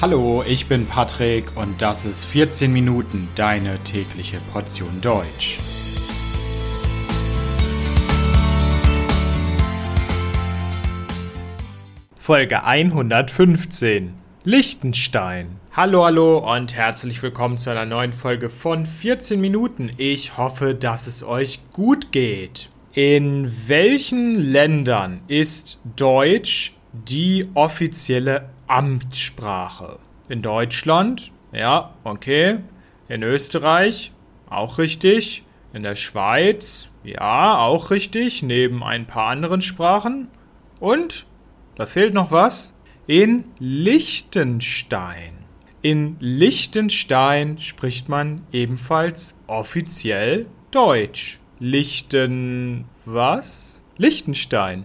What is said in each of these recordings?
Hallo, ich bin Patrick und das ist 14 Minuten deine tägliche Portion Deutsch. Folge 115 Liechtenstein. Hallo, hallo und herzlich willkommen zu einer neuen Folge von 14 Minuten. Ich hoffe, dass es euch gut geht. In welchen Ländern ist Deutsch die offizielle Amtssprache. In Deutschland, ja, okay. In Österreich, auch richtig. In der Schweiz, ja, auch richtig, neben ein paar anderen Sprachen. Und, da fehlt noch was, in Liechtenstein. In Liechtenstein spricht man ebenfalls offiziell Deutsch. Lichten was? Liechtenstein.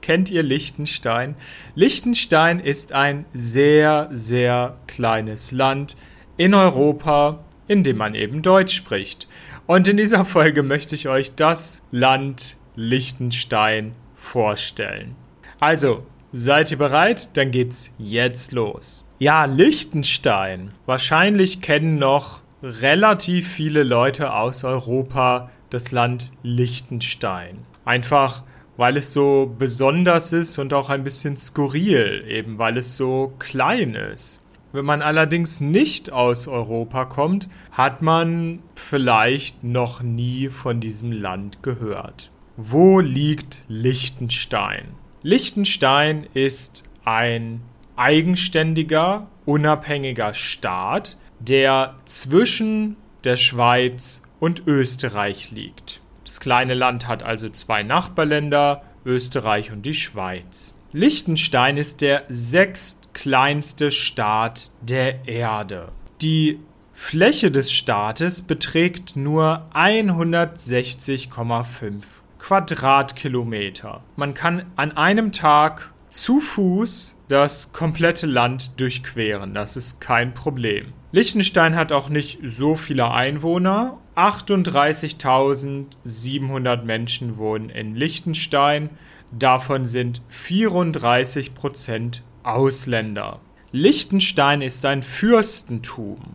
Kennt ihr Liechtenstein? Liechtenstein ist ein sehr, sehr kleines Land in Europa, in dem man eben Deutsch spricht. Und in dieser Folge möchte ich euch das Land Liechtenstein vorstellen. Also, seid ihr bereit? Dann geht's jetzt los. Ja, Liechtenstein. Wahrscheinlich kennen noch relativ viele Leute aus Europa das Land Liechtenstein. Einfach weil es so besonders ist und auch ein bisschen skurril, eben weil es so klein ist. Wenn man allerdings nicht aus Europa kommt, hat man vielleicht noch nie von diesem Land gehört. Wo liegt Liechtenstein? Liechtenstein ist ein eigenständiger, unabhängiger Staat, der zwischen der Schweiz und Österreich liegt. Das kleine Land hat also zwei Nachbarländer, Österreich und die Schweiz. Liechtenstein ist der sechstkleinste Staat der Erde. Die Fläche des Staates beträgt nur 160,5 Quadratkilometer. Man kann an einem Tag zu Fuß das komplette Land durchqueren. Das ist kein Problem. Liechtenstein hat auch nicht so viele Einwohner 38.700 Menschen wohnen in Liechtenstein, davon sind 34% Ausländer. Liechtenstein ist ein Fürstentum.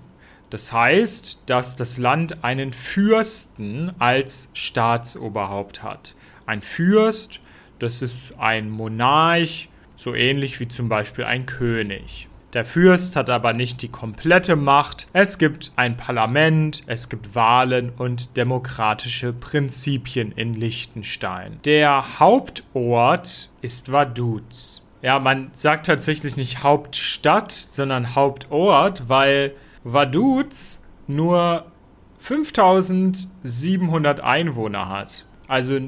Das heißt, dass das Land einen Fürsten als Staatsoberhaupt hat. Ein Fürst, das ist ein Monarch, so ähnlich wie zum Beispiel ein König. Der Fürst hat aber nicht die komplette Macht. Es gibt ein Parlament, es gibt Wahlen und demokratische Prinzipien in Liechtenstein. Der Hauptort ist Vaduz. Ja, man sagt tatsächlich nicht Hauptstadt, sondern Hauptort, weil Vaduz nur 5700 Einwohner hat. Also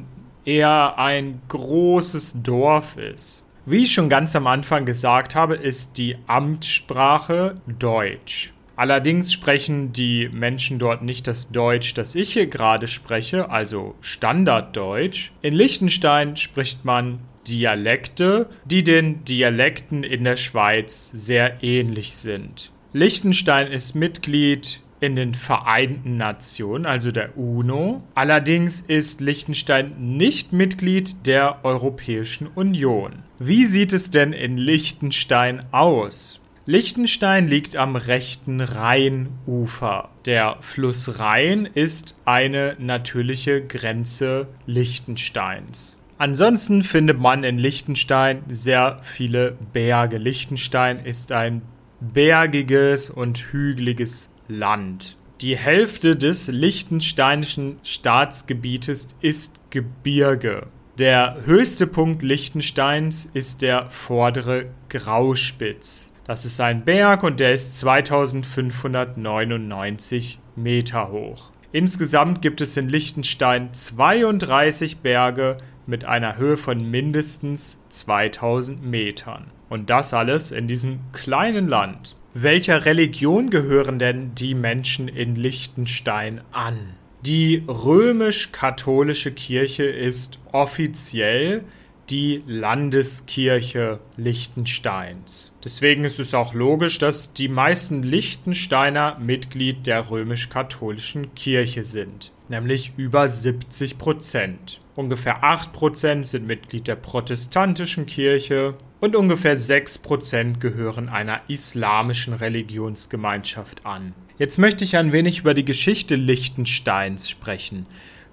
eher ein großes Dorf ist. Wie ich schon ganz am Anfang gesagt habe, ist die Amtssprache Deutsch. Allerdings sprechen die Menschen dort nicht das Deutsch, das ich hier gerade spreche, also Standarddeutsch. In Liechtenstein spricht man Dialekte, die den Dialekten in der Schweiz sehr ähnlich sind. Liechtenstein ist Mitglied in den Vereinten Nationen, also der UNO. Allerdings ist Liechtenstein nicht Mitglied der Europäischen Union. Wie sieht es denn in Liechtenstein aus? Liechtenstein liegt am rechten Rheinufer. Der Fluss Rhein ist eine natürliche Grenze Liechtensteins. Ansonsten findet man in Liechtenstein sehr viele Berge. Liechtenstein ist ein bergiges und hügeliges Land. Die Hälfte des liechtensteinischen Staatsgebietes ist Gebirge. Der höchste Punkt Liechtensteins ist der vordere Grauspitz. Das ist ein Berg und der ist 2599 Meter hoch. Insgesamt gibt es in Liechtenstein 32 Berge mit einer Höhe von mindestens 2000 Metern. Und das alles in diesem kleinen Land. Welcher Religion gehören denn die Menschen in Liechtenstein an? Die römisch-katholische Kirche ist offiziell die Landeskirche Liechtensteins. Deswegen ist es auch logisch, dass die meisten Liechtensteiner Mitglied der römisch-katholischen Kirche sind, nämlich über 70 Prozent. ungefähr 8% sind Mitglied der protestantischen Kirche und ungefähr 6% gehören einer islamischen Religionsgemeinschaft an. Jetzt möchte ich ein wenig über die Geschichte Liechtensteins sprechen.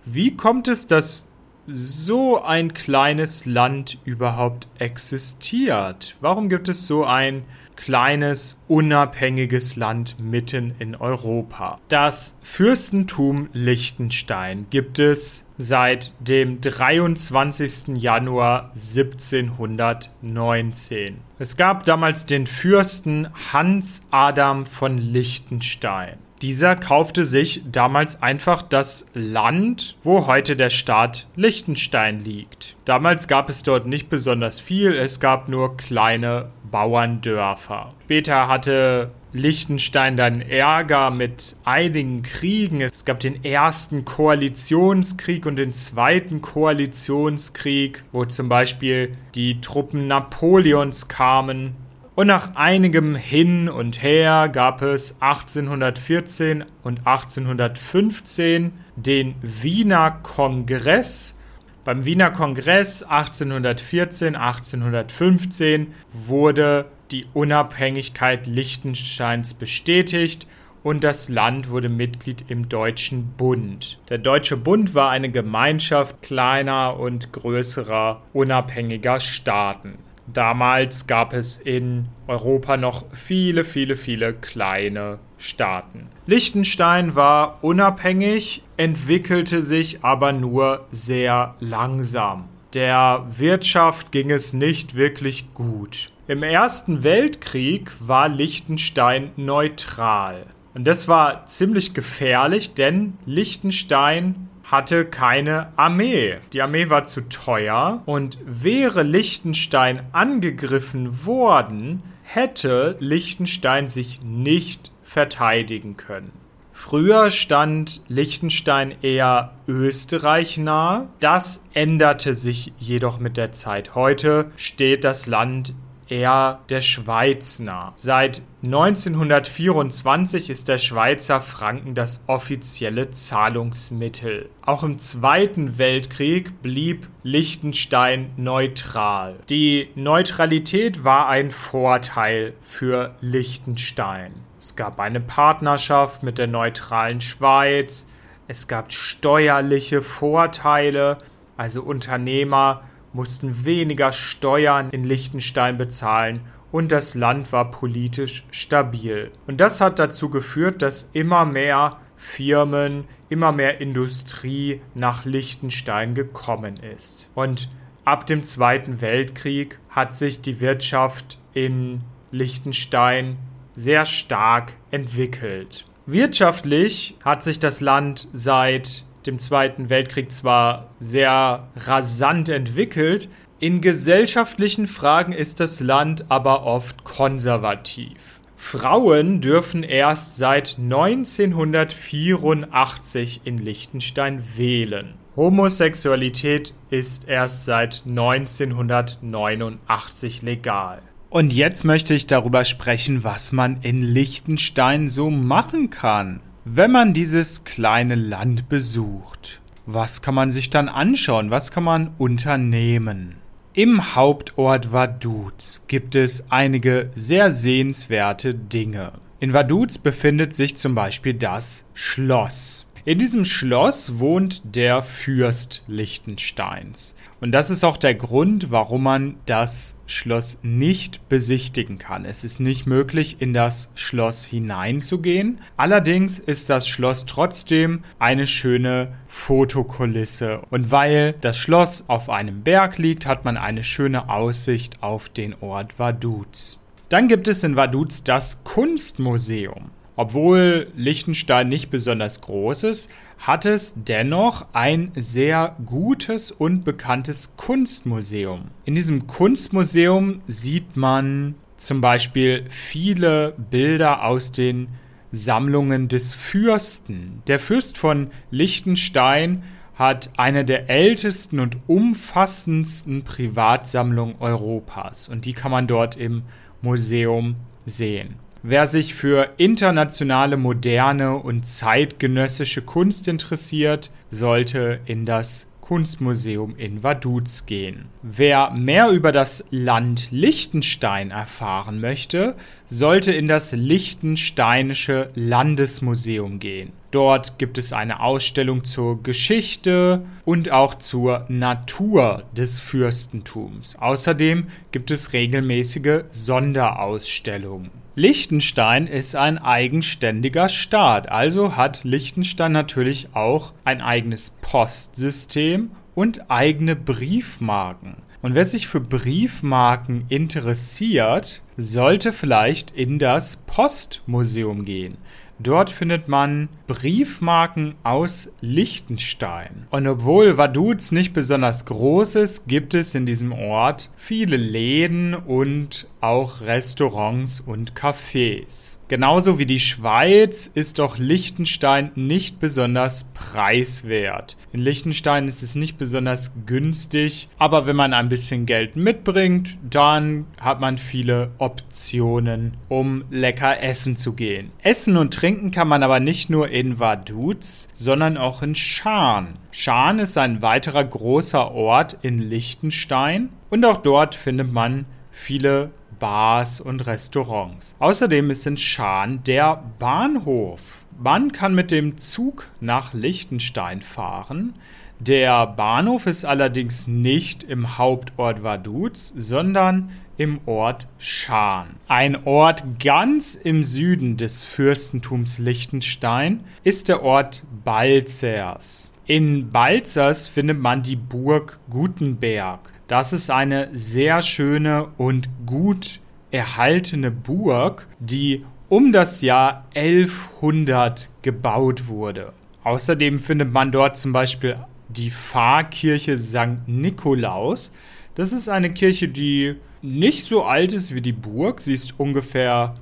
Wie kommt es, dass so ein kleines Land überhaupt existiert? Warum gibt es so ein kleines, unabhängiges Land mitten in Europa? Das Fürstentum Liechtenstein gibt es seit dem 23. Januar 1719. Es gab damals den Fürsten Hans Adam von Liechtenstein. Dieser kaufte sich damals einfach das Land, wo heute der Staat Liechtenstein liegt. Damals gab es dort nicht besonders viel, es gab nur kleine Bauerndörfer. Später hatte Liechtenstein dann Ärger mit einigen Kriegen. Es gab den ersten Koalitionskrieg und den zweiten Koalitionskrieg, wo zum Beispiel die Truppen Napoleons kamen und nach einigem Hin und Her gab es 1814 und 1815 den Wiener Kongress. Beim Wiener Kongress 1814, 1815 wurde die Unabhängigkeit Liechtensteins bestätigt und das Land wurde Mitglied im Deutschen Bund. Der Deutsche Bund war eine Gemeinschaft kleiner und größerer unabhängiger Staaten. Damals gab es in Europa noch viele, viele, viele kleine Staaten. Liechtenstein war unabhängig, entwickelte sich aber nur sehr langsam. Der Wirtschaft ging es nicht wirklich gut. Im Ersten Weltkrieg war Liechtenstein neutral. Und das war ziemlich gefährlich, denn Liechtenstein hatte keine Armee. Die Armee war zu teuer und wäre Liechtenstein angegriffen worden, hätte Liechtenstein sich nicht verteidigen können. Früher stand Liechtenstein eher Österreich nah. Das änderte sich jedoch mit der Zeit. Heute steht das Land eher der Schweiz nah. Seit 1924 ist der Schweizer Franken das offizielle Zahlungsmittel. Auch im Zweiten Weltkrieg blieb Liechtenstein neutral. Die Neutralität war ein Vorteil für Liechtenstein. Es gab eine Partnerschaft mit der neutralen Schweiz, es gab steuerliche Vorteile, also Unternehmer mussten weniger Steuern in Liechtenstein bezahlen und das Land war politisch stabil. Und das hat dazu geführt, dass immer mehr Firmen, immer mehr Industrie nach Liechtenstein gekommen ist. Und ab dem Zweiten Weltkrieg hat sich die Wirtschaft in Liechtenstein sehr stark entwickelt. Wirtschaftlich hat sich das Land seit dem Zweiten Weltkrieg zwar sehr rasant entwickelt, in gesellschaftlichen Fragen ist das Land aber oft konservativ. Frauen dürfen erst seit 1984 in Liechtenstein wählen. Homosexualität ist erst seit 1989 legal. Und jetzt möchte ich darüber sprechen, was man in Liechtenstein so machen kann. Wenn man dieses kleine Land besucht, was kann man sich dann anschauen? Was kann man unternehmen? Im Hauptort Vaduz gibt es einige sehr sehenswerte Dinge. In Vaduz befindet sich zum Beispiel das Schloss. In diesem Schloss wohnt der Fürst Liechtensteins. Und das ist auch der Grund, warum man das Schloss nicht besichtigen kann. Es ist nicht möglich, in das Schloss hineinzugehen. Allerdings ist das Schloss trotzdem eine schöne Fotokulisse. Und weil das Schloss auf einem Berg liegt, hat man eine schöne Aussicht auf den Ort Vaduz. Dann gibt es in Vaduz das Kunstmuseum. Obwohl Liechtenstein nicht besonders groß ist, hat es dennoch ein sehr gutes und bekanntes Kunstmuseum. In diesem Kunstmuseum sieht man zum Beispiel viele Bilder aus den Sammlungen des Fürsten. Der Fürst von Liechtenstein hat eine der ältesten und umfassendsten Privatsammlungen Europas und die kann man dort im Museum sehen. Wer sich für internationale, moderne und zeitgenössische Kunst interessiert, sollte in das Kunstmuseum in Vaduz gehen. Wer mehr über das Land Liechtenstein erfahren möchte, sollte in das Liechtensteinische Landesmuseum gehen. Dort gibt es eine Ausstellung zur Geschichte und auch zur Natur des Fürstentums. Außerdem gibt es regelmäßige Sonderausstellungen. Liechtenstein ist ein eigenständiger Staat, also hat Liechtenstein natürlich auch ein eigenes Postsystem und eigene Briefmarken. Und wer sich für Briefmarken interessiert, sollte vielleicht in das Postmuseum gehen. Dort findet man Briefmarken aus Liechtenstein. Und obwohl Vaduz nicht besonders groß ist, gibt es in diesem Ort viele Läden und auch Restaurants und Cafés. Genauso wie die Schweiz ist doch Liechtenstein nicht besonders preiswert. In Liechtenstein ist es nicht besonders günstig, aber wenn man ein bisschen Geld mitbringt, dann hat man viele Optionen, um lecker essen zu gehen. Essen und trinken kann man aber nicht nur in Vaduz, sondern auch in Schaan. Schaan ist ein weiterer großer Ort in Liechtenstein und auch dort findet man viele Bars und Restaurants. Außerdem ist in Schaan der Bahnhof. Man kann mit dem Zug nach Liechtenstein fahren. Der Bahnhof ist allerdings nicht im Hauptort Vaduz, sondern im Ort Schaan. Ein Ort ganz im Süden des Fürstentums Liechtenstein ist der Ort Balzers. In Balzers findet man die Burg Gutenberg. Das ist eine sehr schöne und gut erhaltene Burg, die um das Jahr 1100 gebaut wurde. Außerdem findet man dort zum Beispiel die Pfarrkirche St. Nikolaus. Das ist eine Kirche, die nicht so alt ist wie die Burg. Sie ist ungefähr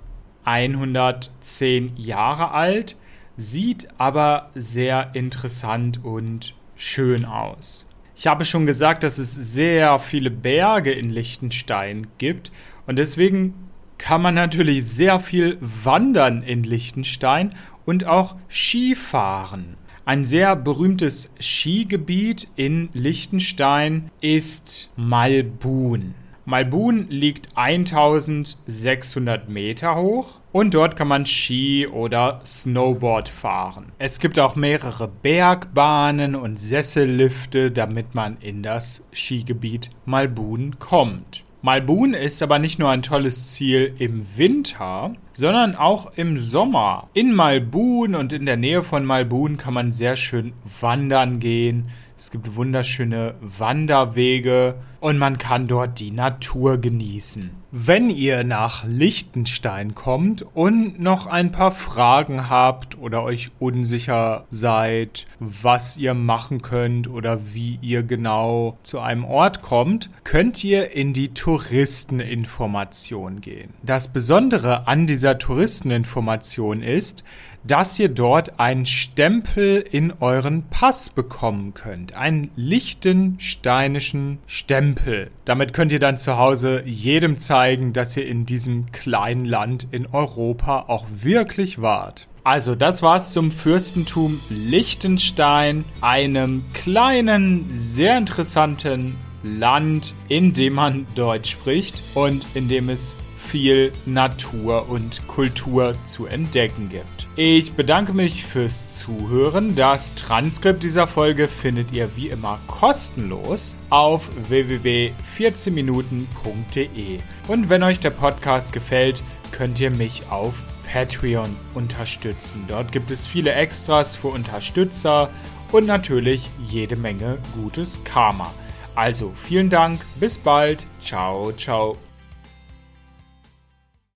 110 Jahre alt, sieht aber sehr interessant und schön aus. Ich habe schon gesagt, dass es sehr viele Berge in Liechtenstein gibt und deswegen kann man natürlich sehr viel wandern in Liechtenstein und auch Skifahren. Ein sehr berühmtes Skigebiet in Liechtenstein ist Malbun. Malbun liegt 1600 Meter hoch und dort kann man Ski oder Snowboard fahren. Es gibt auch mehrere Bergbahnen und Sessellifte, damit man in das Skigebiet Malbun kommt. Malbun ist aber nicht nur ein tolles Ziel im Winter, sondern auch im Sommer. In Malbun und in der Nähe von Malbun kann man sehr schön wandern gehen. Es gibt wunderschöne Wanderwege und man kann dort die Natur genießen. Wenn ihr nach Liechtenstein kommt und noch ein paar Fragen habt oder euch unsicher seid, was ihr machen könnt oder wie ihr genau zu einem Ort kommt, könnt ihr in die Touristeninformation gehen. Das Besondere an dieser Touristeninformation ist, dass ihr dort einen Stempel in euren Pass bekommen könnt. Einen lichtensteinischen Stempel. Damit könnt ihr dann zu Hause jedem zeigen, dass ihr in diesem kleinen Land in Europa auch wirklich wart. Also, das war's zum Fürstentum Liechtenstein, einem kleinen, sehr interessanten Land, in dem man Deutsch spricht und in dem es viel Natur und Kultur zu entdecken gibt. Ich bedanke mich fürs Zuhören. Das Transkript dieser Folge findet ihr wie immer kostenlos auf www.14minuten.de. Und wenn euch der Podcast gefällt, könnt ihr mich auf Patreon unterstützen. Dort gibt es viele Extras für Unterstützer und natürlich jede Menge gutes Karma. Also vielen Dank, bis bald, ciao, ciao.